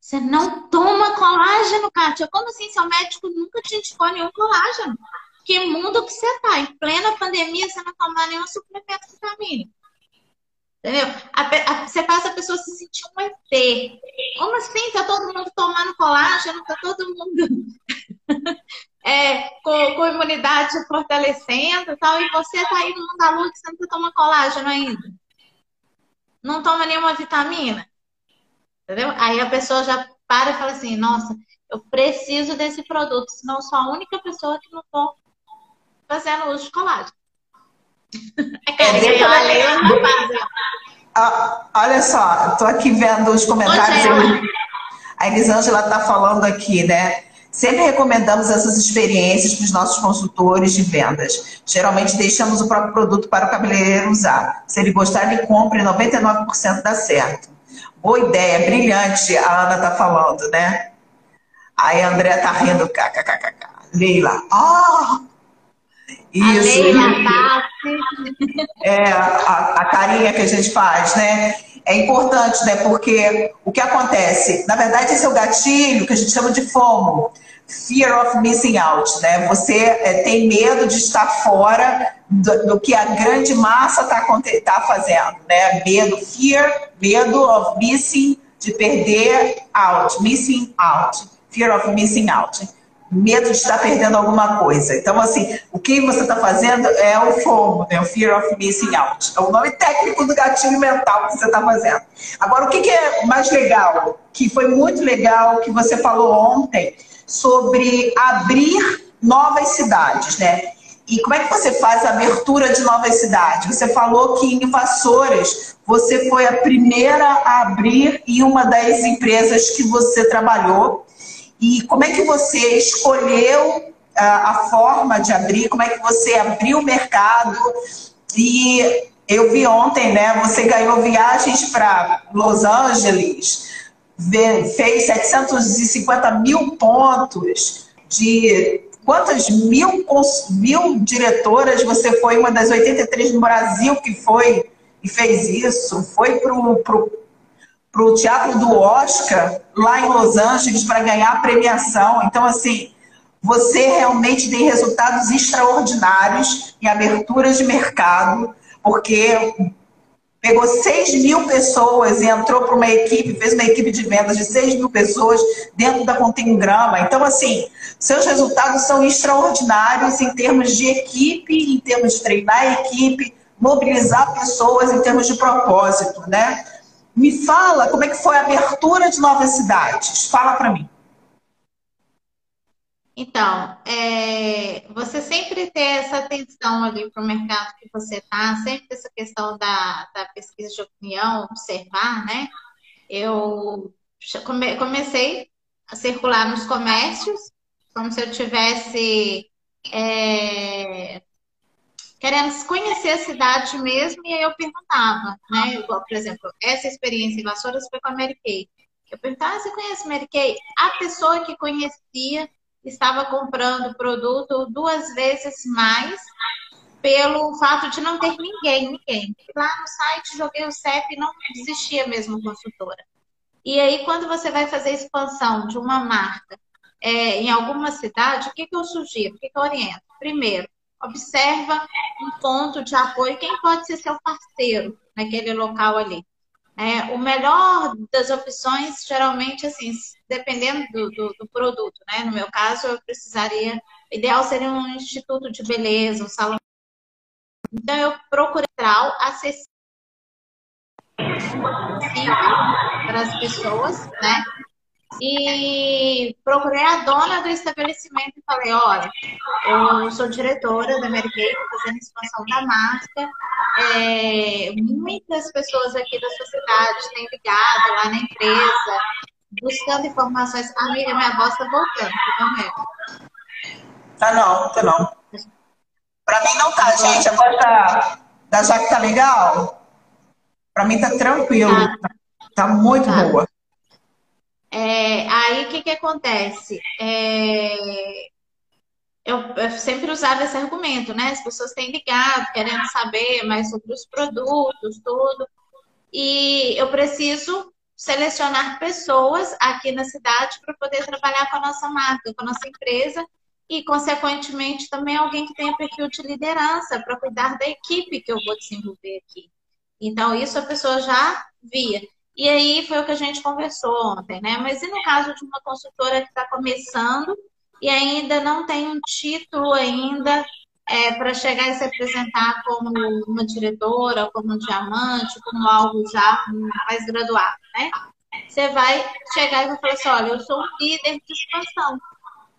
você não toma colágeno, Kátia? Como assim? Seu médico nunca te indicou nenhum colágeno. Que mundo que você tá? Em plena pandemia, você não toma nenhum suplemento vitamínico. Entendeu? A, a, você faz a pessoa se sentir um ET. Como assim? Tá todo mundo tomando colágeno? Tá todo mundo é, com, com imunidade fortalecendo e tal. E você tá aí no mundo da luz, você não toma colágeno ainda. Não toma nenhuma vitamina. Entendeu? Aí a pessoa já para e fala assim, nossa, eu preciso desse produto, senão eu sou a única pessoa que não estou fazendo uso de colágeno. É olha, ah, olha só, estou aqui vendo os comentários. a Elisângela está falando aqui, né? Sempre recomendamos essas experiências para os nossos consultores de vendas. Geralmente deixamos o próprio produto para o cabeleireiro usar. Se ele gostar, ele compre, 99% dá certo. Boa ideia, brilhante, a Ana tá falando, né? Aí a André tá rindo, kkkk. Leila, oh! Isso. A Leila, é, a, a carinha que a gente faz, né? É importante, né? Porque o que acontece? Na verdade, esse é o gatilho que a gente chama de FOMO fear of missing out, né? Você é, tem medo de estar fora do, do que a grande massa está tá fazendo, né? Medo, fear, medo of missing, de perder out, missing out, fear of missing out, medo de estar perdendo alguma coisa. Então, assim, o que você está fazendo é o FOMO, né? O fear of missing out. É o nome técnico do gatilho mental que você está fazendo. Agora, o que, que é mais legal? Que foi muito legal que você falou ontem sobre abrir novas cidades, né? E como é que você faz a abertura de novas cidades? Você falou que em Vassouras você foi a primeira a abrir em uma das empresas que você trabalhou. E como é que você escolheu a, ah, a forma de abrir? Como é que você abriu o mercado? E eu vi ontem, né? Você ganhou viagens para Los Angeles, fez 750 mil pontos de quantas mil, mil diretoras você foi uma das 83 no Brasil que foi e fez isso, foi para o Teatro do Oscar, lá em Los Angeles, para ganhar a premiação. Então, assim, você realmente tem resultados extraordinários em aberturas de mercado, porque pegou 6 mil pessoas e entrou para uma equipe, fez uma equipe de vendas de 6 mil pessoas dentro da Contengrama. Então, assim, seus resultados são extraordinários em termos de equipe, em termos de treinar a equipe, mobilizar pessoas em termos de propósito, né? Me fala como é que foi a abertura de novas cidades. Fala para mim. Então, é, você sempre ter essa atenção ali para o mercado que você está, sempre essa questão da, da pesquisa de opinião, observar, né? Eu come, comecei a circular nos comércios, como se eu tivesse é, querendo conhecer a cidade mesmo, e aí eu perguntava, né? Igual, por exemplo, essa experiência em Vassouras foi com a Mary Kay. Eu perguntava, ah, você conhece Mary Kay? A pessoa que conhecia estava comprando produto duas vezes mais pelo fato de não ter ninguém, ninguém. Lá no site joguei o CEP e não existia mesmo consultora. E aí, quando você vai fazer expansão de uma marca é, em alguma cidade, o que, que eu sugiro? O que, que eu oriento? Primeiro, observa um ponto de apoio, quem pode ser seu parceiro naquele local ali. É, o melhor das opções, geralmente, assim, dependendo do, do, do, produto, né? No meu caso, eu precisaria, o ideal seria um instituto de beleza, um salão. Então, eu procurei acessível para as pessoas, né? E procurei a dona do estabelecimento e falei, olha, eu sou diretora da Mary Kay, fazendo expansão da marca. É, muitas pessoas aqui da sua cidade têm ligado lá na empresa, buscando informações. Amiga, minha voz tá voltando, tá vendo? Tá não, tá não. Pra mim não tá, gente. A voz da, da Jaque tá legal? Pra mim tá tranquilo. Tá, tá muito tá. boa. É, aí o que, que acontece? É, eu, eu, sempre usava esse argumento, né? As pessoas têm ligado, querendo saber mais sobre os produtos, tudo. E eu preciso selecionar pessoas aqui na cidade para poder trabalhar com a nossa marca, com a nossa empresa e, consequentemente, também alguém que tenha perfil de liderança para cuidar da equipe que eu vou desenvolver aqui. Então, isso a pessoa já via. E aí foi o que a gente conversou ontem, né? Mas e no caso de uma consultora que está começando e ainda não tem um título ainda é, para chegar e se apresentar como uma diretora, como um diamante, como algo já mais graduado, né? Você vai chegar e vai falar assim, olha, eu sou um líder de expansão.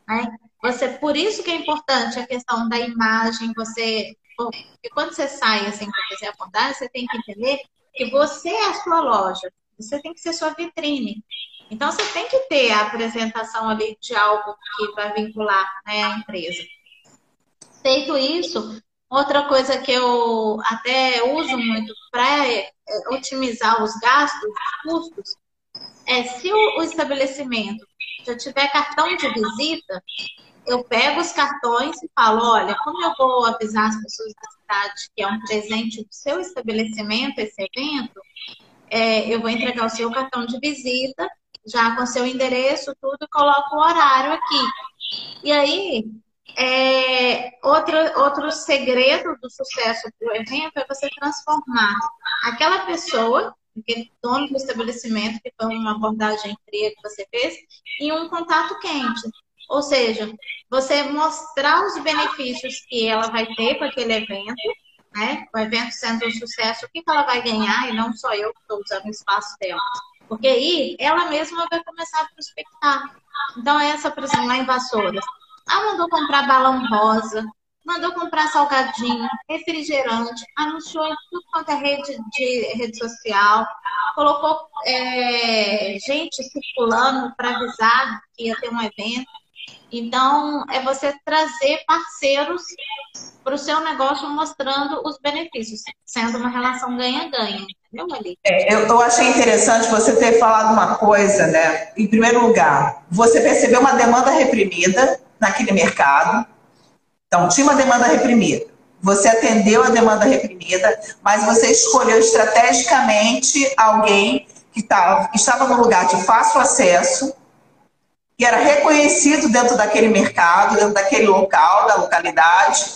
Né? Você, por isso que é importante a questão da imagem, você. Porque quando você sai assim para fazer a abordagem, você tem que entender que você é a sua loja. Você tem que ser sua vitrine. Então, você tem que ter a apresentação ali de algo que vai vincular né, a empresa. Feito isso, outra coisa que eu até uso muito para é, otimizar os gastos, os custos, é se o estabelecimento já tiver cartão de visita, eu pego os cartões e falo, olha, como eu vou avisar as pessoas da cidade que é um presente do seu estabelecimento, esse evento, é, eu vou entregar o seu cartão de visita, já com seu endereço, tudo, coloco o horário aqui. E aí, é, outro, outro segredo do sucesso do evento é você transformar aquela pessoa, aquele dono do estabelecimento, que foi uma abordagem fria que você fez, em um contato quente. Ou seja, você mostrar os benefícios que ela vai ter com aquele evento, né? O evento sendo um sucesso, o que, ela vai ganhar e não só eu que estou usando o espaço dela. Porque aí ela mesma vai começar a prospectar. Então, essa, por exemplo, lá em Vassouras, ela mandou comprar balão rosa, mandou comprar salgadinho, refrigerante, anunciou em tudo quanto é rede de rede social, colocou é, gente circulando para avisar que ia ter um evento. Então, é você trazer parceiros para o seu negócio mostrando os benefícios, sendo uma relação ganha-ganha. É, eu, eu achei interessante você ter falado uma coisa, né? Em primeiro lugar, você percebeu uma demanda reprimida naquele mercado. Então, tinha uma demanda reprimida. Você atendeu a demanda reprimida, mas você escolheu estrategicamente alguém que, tava, que estava no lugar de fácil acesso, que era reconhecido dentro daquele mercado, dentro daquele local, da localidade,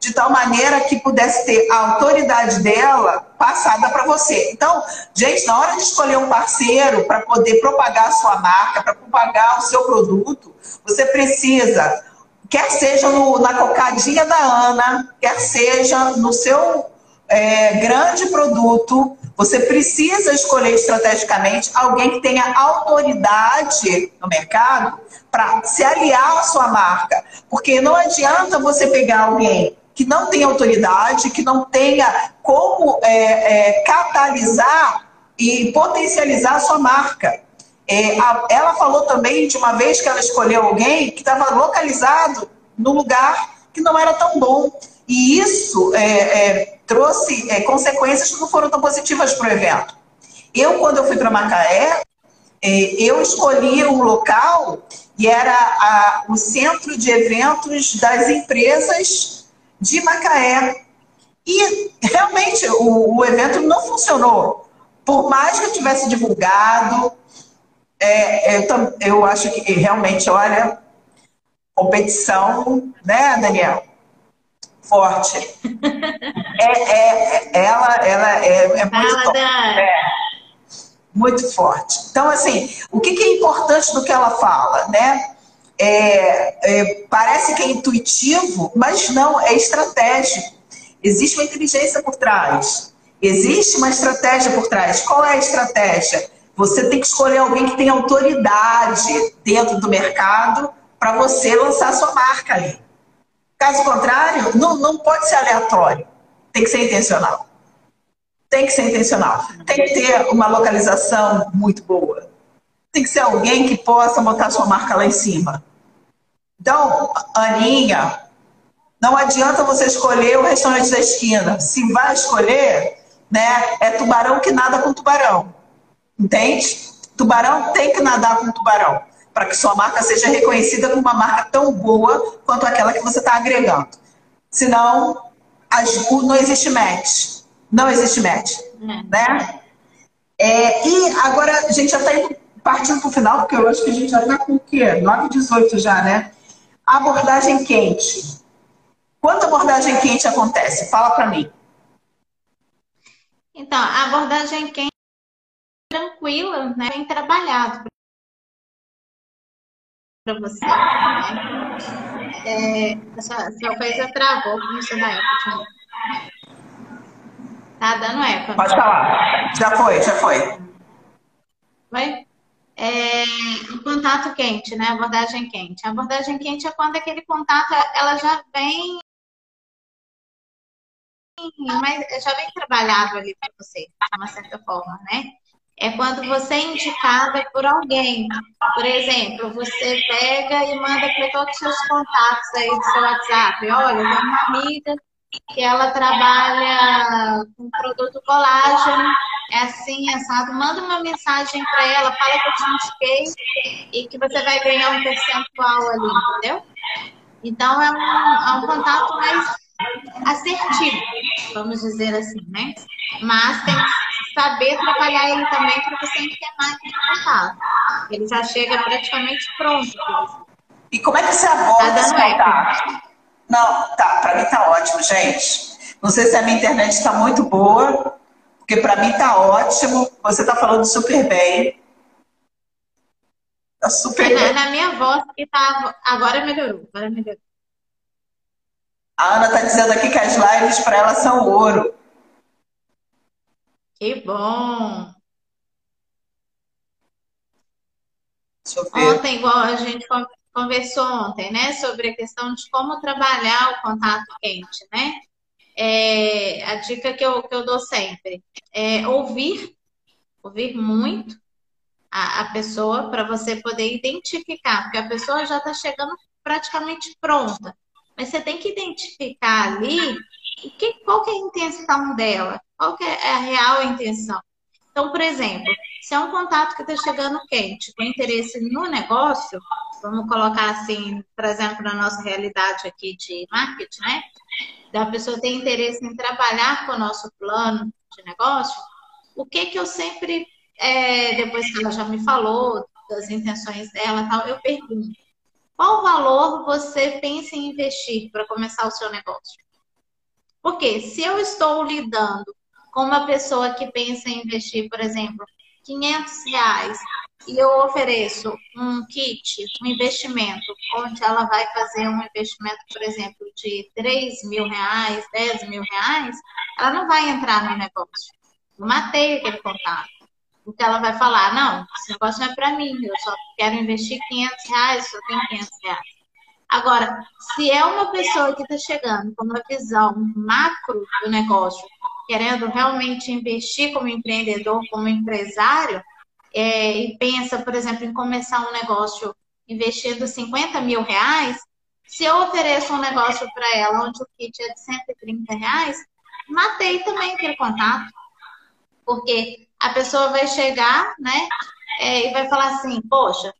de tal maneira que pudesse ter a autoridade dela passada para você. Então, gente, na hora de escolher um parceiro para poder propagar a sua marca, para propagar o seu produto, você precisa, quer seja no, na cocadinha da Ana, quer seja no seu é, grande produto, você precisa escolher estrategicamente alguém que tenha autoridade no mercado para se aliar à sua marca. Porque não adianta você pegar alguém que não tem autoridade, que não tenha como é, é, catalisar e potencializar a sua marca. É, a, ela falou também de uma vez que ela escolheu alguém que estava localizado no lugar que não era tão bom. E isso é, é, trouxe é, consequências que não foram tão positivas para o evento. Eu, quando eu fui para Macaé, eu escolhi um local e era a, o centro de eventos das empresas de Macaé. E realmente o, o evento não funcionou. Por mais que eu tivesse divulgado, é, eu, eu acho que realmente, olha, competição, né, Daniel? Forte. É, é, ela, ela é, é muito top. É, muito forte. Então, assim, o que, que é importante do que ela fala, né? É, é, parece que é intuitivo, mas não, é estratégico. Existe uma inteligência por trás. Existe uma estratégia por trás. Qual é a estratégia? Você tem que escolher alguém que tem autoridade dentro do mercado para você lançar sua marca ali. Caso contrário, não, não pode ser aleatório. Tem que ser intencional. Tem que ser intencional. Tem que ter uma localização muito boa. Tem que ser alguém que possa botar sua marca lá em cima. Então, Aninha, não adianta você escolher o restaurante da esquina. Se vai escolher, né, é tubarão que nada com tubarão. Entende? Tubarão tem que nadar com tubarão para que sua marca seja reconhecida como uma marca tão boa quanto aquela que você está agregando. Senão, as, não existe match. Não existe match. Né? É, e agora, a gente já está partindo para o final, porque eu acho que a gente já está com o quê? 9 18 já, né? Abordagem quente. Quanta abordagem quente acontece? Fala para mim. Então, a abordagem quente é tranquila, né? bem trabalhado para você. Né? É, essa, essa coisa travou você dá eco. Tá dando eco. Pode falar. Já foi, já foi. Foi? É, o contato quente, né? Abordagem quente. A abordagem quente é quando aquele contato ela já vem mas já vem trabalhado ali para você, de uma certa forma, né? É quando você é indicada por alguém. Por exemplo, você pega e manda para todos os seus contatos aí do seu WhatsApp. Olha, eu tenho uma amiga que ela trabalha com produto colágeno, é assim, assado. Manda uma mensagem para ela, fala que eu te indiquei e que você vai ganhar um percentual ali, entendeu? Então, é um, é um contato mais assertivo, vamos dizer assim, né? Mas tem que saber trabalhar ele também para você máquina de contato. Ele já chega praticamente pronto. E como é que você aborda tá esse contato? Não, tá, para mim tá ótimo, gente. Não sei se a minha internet está muito boa, porque para mim tá ótimo. Você tá falando super bem. Tá super na, bem. Na minha voz que tá agora melhorou, agora melhorou. A Ana está dizendo aqui que as lives para ela são ouro. Que bom! Ontem, igual a gente conversou ontem, né, sobre a questão de como trabalhar o contato quente, né? É, a dica que eu, que eu dou sempre é ouvir, ouvir muito a, a pessoa para você poder identificar, porque a pessoa já está chegando praticamente pronta. Mas você tem que identificar ali que, qual que é a intenção dela, qual que é a real intenção. Então, por exemplo, se é um contato que está chegando quente, com interesse no negócio, vamos colocar assim, por exemplo, na nossa realidade aqui de marketing, né? Da pessoa ter interesse em trabalhar com o nosso plano de negócio, o que que eu sempre, é, depois que ela já me falou das intenções dela tal, eu pergunto qual valor você pensa em investir para começar o seu negócio? Porque se eu estou lidando com uma pessoa que pensa em investir, por exemplo, 500 reais e eu ofereço um kit, um investimento, onde ela vai fazer um investimento, por exemplo, de 3 mil reais, 10 mil reais, ela não vai entrar no negócio. Eu matei aquele contato. Porque ela vai falar, não, esse negócio não é para mim, eu só quero investir 500 reais, só tenho 500 reais. Agora, se é uma pessoa que está chegando com uma visão macro do negócio, querendo realmente investir como empreendedor, como empresário, é, e pensa, por exemplo, em começar um negócio investindo 50 mil reais, se eu ofereço um negócio para ela onde o kit é de 130 reais, matei também aquele contato. Porque a pessoa vai chegar, né, é, e vai falar assim, poxa,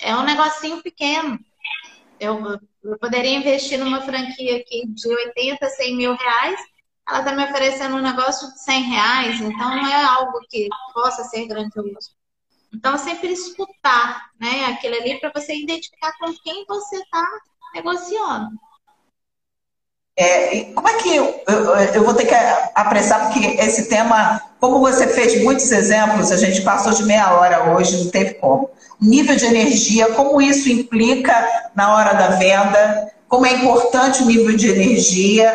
é um negocinho pequeno. Eu, eu poderia investir numa franquia aqui de 80, 100 mil reais, ela está me oferecendo um negócio de 100 reais, então não é algo que possa ser grandioso. Então, sempre escutar né, aquilo ali para você identificar com quem você está negociando. É, como é que eu, eu, eu, vou ter que apressar, porque esse tema, como você fez muitos exemplos, a gente passou de meia hora hoje, não teve como. Nível de energia, como isso implica na hora da venda, como é importante o nível de energia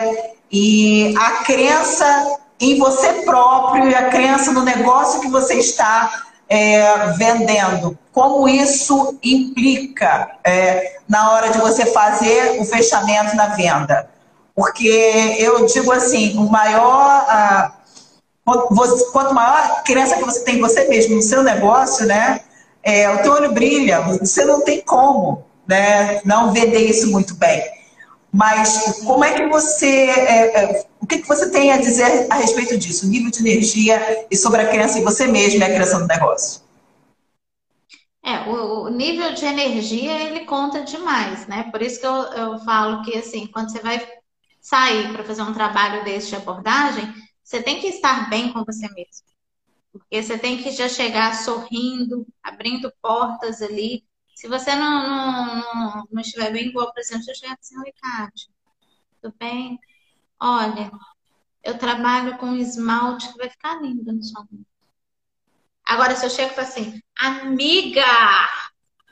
e a crença em você próprio e a crença no negócio que você está é, vendendo, como isso implica é, na hora de você fazer o fechamento na venda. Porque eu digo assim, o maior. A, quanto maior a crença que você tem em você mesmo, no seu negócio, né? É, o teu olho brilha, você não tem como né, não vender isso muito bem. Mas como é que você. É, é, o que, que você tem a dizer a respeito disso? O nível de energia e sobre a crença em você mesmo e a criação do negócio? É, o, o, nível de energia ele conta demais, né? Por isso que eu, eu falo que assim, quando você vai sair para fazer um trabalho desse de abordagem, você tem que estar bem com você mesmo. Porque você tem que já chegar sorrindo, abrindo portas ali, se você não, não, não, não estiver bem, igual, por exemplo, eu chegar assim, Ricardo, tudo bem? Olha, eu trabalho com esmalte que vai ficar lindo no seu Agora, se eu chego e falo assim, amiga,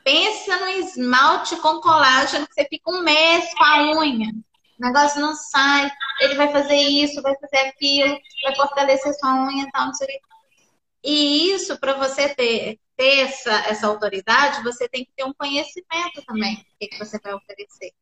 pensa no esmalte com colágeno que você fica um mês com a unha. O negócio não sai, ele vai fazer isso, vai fazer aquilo, vai fortalecer sua unha e tal, não sei o. E isso, para você ter ter essa, essa autoridade, você tem que ter um conhecimento também do que, que você vai oferecer,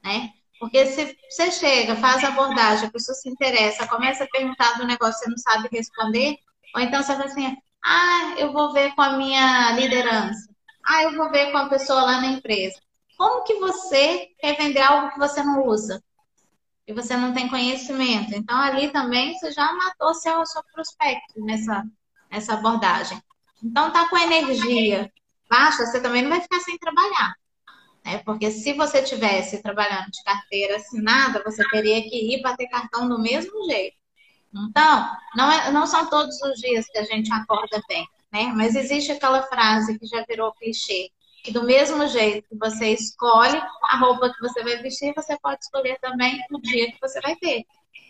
né? Porque se você chega, faz a abordagem, a pessoa se interessa, começa a perguntar do negócio, você não sabe responder, ou então você fala assim, ah, eu vou ver com a minha liderança, ah, eu vou ver com a pessoa lá na empresa. Como que você quer vender algo que você não usa? E você não tem conhecimento. Então, ali também você já matou seu, seu prospecto nessa, nessa abordagem. Então, tá com energia baixa, você também não vai ficar sem trabalhar. Né? Porque se você tivesse trabalhando de carteira assinada, você teria que ir para ter cartão do mesmo jeito. Então, não, é, não são todos os dias que a gente acorda bem, né? Mas existe aquela frase que já virou clichê, que do mesmo jeito que você escolhe a roupa que você vai vestir, você pode escolher também o dia que você vai ter.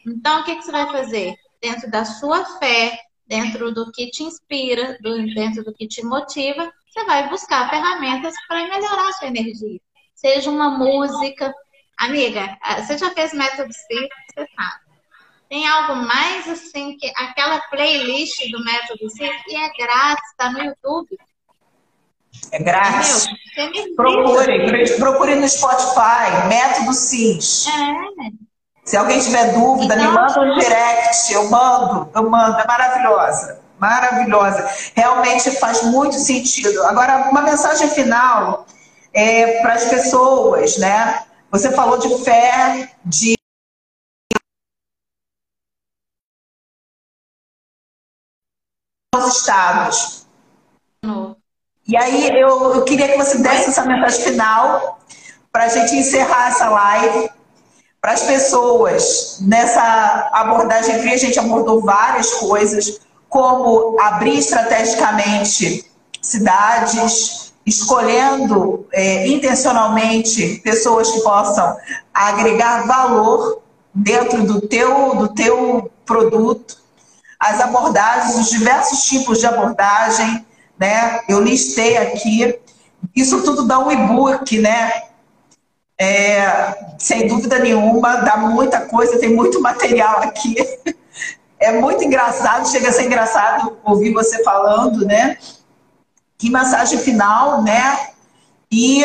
Então, o que, que você vai fazer? Dentro da sua fé, dentro do que te inspira, dentro do que te motiva, você vai buscar ferramentas para melhorar a sua energia. Seja uma música. Amiga, você já fez método CIF, você sabe. Tem algo mais assim que aquela playlist do método CIF e é grátis, está no YouTube. É grátis. Procure, procure no Spotify, método CIS. É. Se alguém tiver dúvida, então, me manda um direct, eu mando, eu mando, é maravilhosa, maravilhosa. Realmente faz muito sentido. Agora, uma mensagem final é, para as pessoas, né? Você falou de fé, de os estados. E aí eu, eu queria que você desse essa mensagem final para a gente encerrar essa live para as pessoas. Nessa abordagem fria, a gente abordou várias coisas, como abrir estrategicamente cidades, escolhendo é, intencionalmente pessoas que possam agregar valor dentro do teu, do teu produto, as abordagens, os diversos tipos de abordagem, né? Eu listei aqui. Isso tudo dá um e-book, né? É, sem dúvida nenhuma, dá muita coisa, tem muito material aqui. É muito engraçado, chega a ser engraçado ouvir você falando, né? Que massagem final, né? E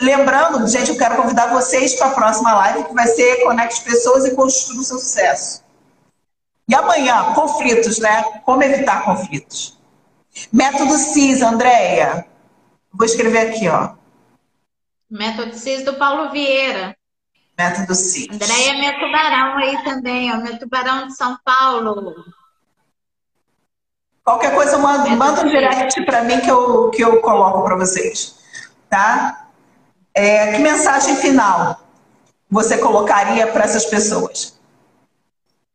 lembrando, gente, eu quero convidar vocês para a próxima live, que vai ser Conecte Pessoas e Construa o seu sucesso. E amanhã, conflitos, né? Como evitar conflitos. Método CIS, Andréia. Vou escrever aqui, ó. Método CIS do Paulo Vieira. Método CIS. Andréia é meu tubarão aí também, ó. Meu tubarão de São Paulo. Qualquer coisa, manda, manda um direct para mim que eu, que eu coloco para vocês. Tá? É, que mensagem final você colocaria para essas pessoas?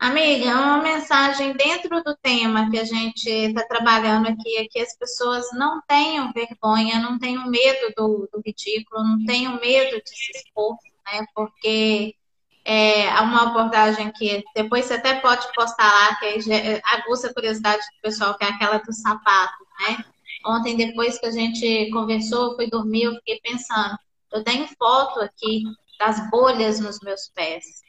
Amiga, uma mensagem dentro do tema que a gente está trabalhando aqui é que as pessoas não tenham vergonha, não tenham medo do, do ridículo, não tenham medo de se expor, né? Porque é uma abordagem que depois você até pode postar lá, que aguça a curiosidade do pessoal, que é aquela do sapato, né? Ontem, depois que a gente conversou, fui dormir, eu fiquei pensando, eu tenho foto aqui das bolhas nos meus pés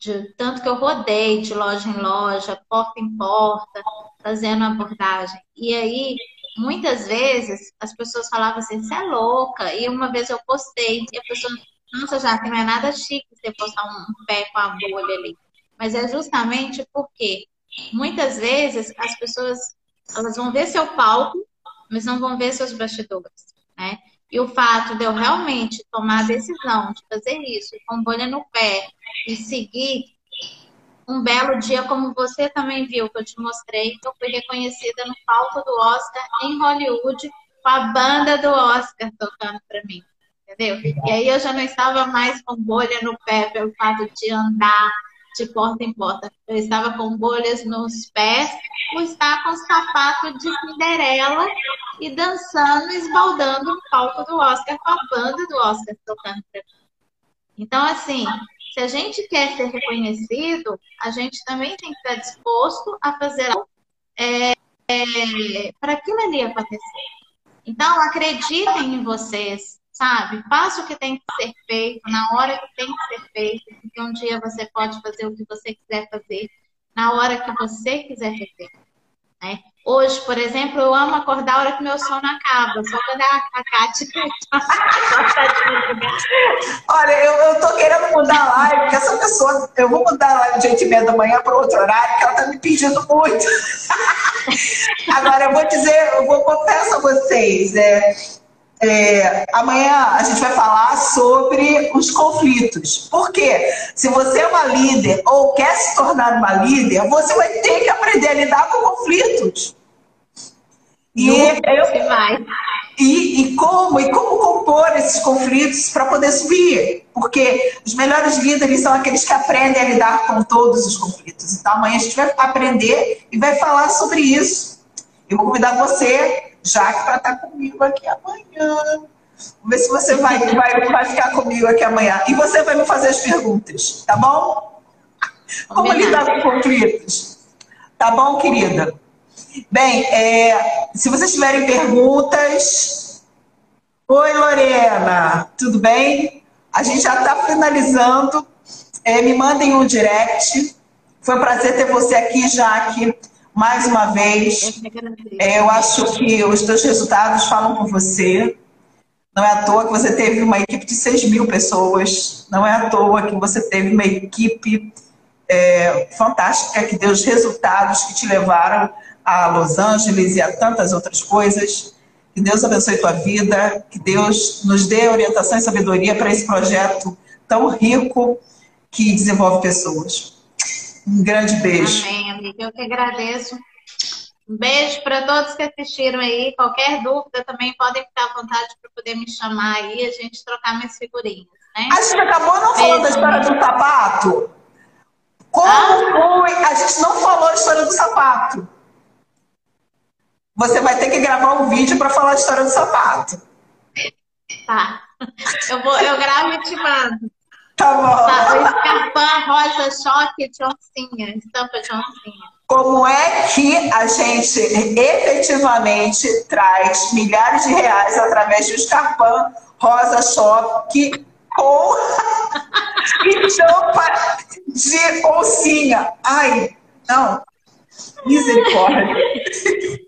de tanto que eu rodei de loja em loja, porta em porta, fazendo abordagem. E aí, muitas vezes, as pessoas falavam assim, você é louca. E uma vez eu postei, e a pessoa, nossa, já não é nada chique você postar um pé com a bolha ali. Mas é justamente porque muitas vezes as pessoas elas vão ver seu palco, mas não vão ver seus bastidores, né? E o fato de eu realmente tomar a decisão de fazer isso com bolha no pé e seguir um belo dia, como você também viu, que eu te mostrei, que eu fui reconhecida no palco do Oscar em Hollywood, com a banda do Oscar tocando para mim. Entendeu? E aí eu já não estava mais com bolha no pé pelo fato de andar de porta em porta. Eu estava com bolhas nos pés por estar com sapato de Cinderela e dançando, esbaldando no palco do Oscar com a banda do Oscar tocando para mim. Então, assim, se a gente quer ser reconhecido, a gente também tem que estar disposto a fazer algo é, é, para aquilo ali acontecer. Então, acreditem em vocês, sabe? Faça o que tem que ser feito, na hora que tem que ser feito, porque um dia você pode fazer o que você quiser fazer, na hora que você quiser fazer. Né? Hoje, por exemplo, eu amo acordar a hora que meu sono acaba. Só quando a, a Kátia. Olha, eu, eu tô querendo mudar a live, porque essa pessoa. Eu vou mudar a live de 8 e meia da manhã para outro horário, que ela tá me pedindo muito. Agora, eu vou dizer, eu vou confessar a vocês. É, é, amanhã a gente vai falar sobre os conflitos. Porque se você é uma líder ou quer se tornar uma líder, você vai ter que aprender a lidar com conflitos. E, eu, vai. E, e, como e como compor esses conflitos para poder subir? Porque os melhores líderes são aqueles que aprendem a lidar com todos os conflitos. Então amanhã a gente vai aprender e vai falar sobre isso. Eu vou convidar você Jaque para estar tá comigo aqui amanhã. Vamos ver se você vai, vai, vai ficar comigo aqui amanhã. E você vai me fazer as perguntas, tá bom? Como lidar com conflitos? Tá bom, querida? Bem, é, se vocês tiverem perguntas. Oi, Lorena, tudo bem? A gente já está finalizando. É, me mandem um direct. Foi um prazer ter você aqui, Jaque mais uma vez. É, eu acho que os teus resultados falam por você. Não é à toa que você teve uma equipe de 6 mil pessoas. Não é à toa que você teve uma equipe é, fantástica que deu os resultados que te levaram a Los Angeles e a tantas outras coisas. Que Deus abençoe tua vida, que Deus nos dê orientação e sabedoria para esse projeto tão rico que desenvolve pessoas. Um grande beijo. Amém, amiga. Eu que agradeço. Um beijo para todos que assistiram aí. Qualquer dúvida também podem ficar à vontade para poder me chamar aí e a gente trocar mais figurinhas. Né? A gente acabou não falando da história do sapato. Como ah? foi? A gente não falou a história do sapato. Você vai ter que gravar um vídeo para falar a história do sapato. Tá. Eu, vou, eu gravo e te mando. Tá bom. Tá, o escarpão rosa choque de oncinha, estampa de oncinha. Como é que a gente efetivamente traz milhares de reais através de um escarpão rosa choque com estampa de oncinha? Ai, não. Misericórdia.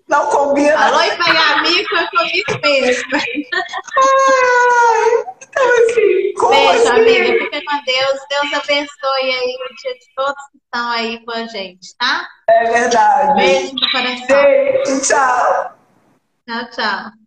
Não combina. Alô, amigo, eu comigo mesmo. Então, assim, como Beijo, assim? amiga. Fica com Deus. Deus abençoe aí o dia de todos que estão aí com a gente, tá? É verdade. Beijo no coração. Beijo, tchau. Tchau, tchau.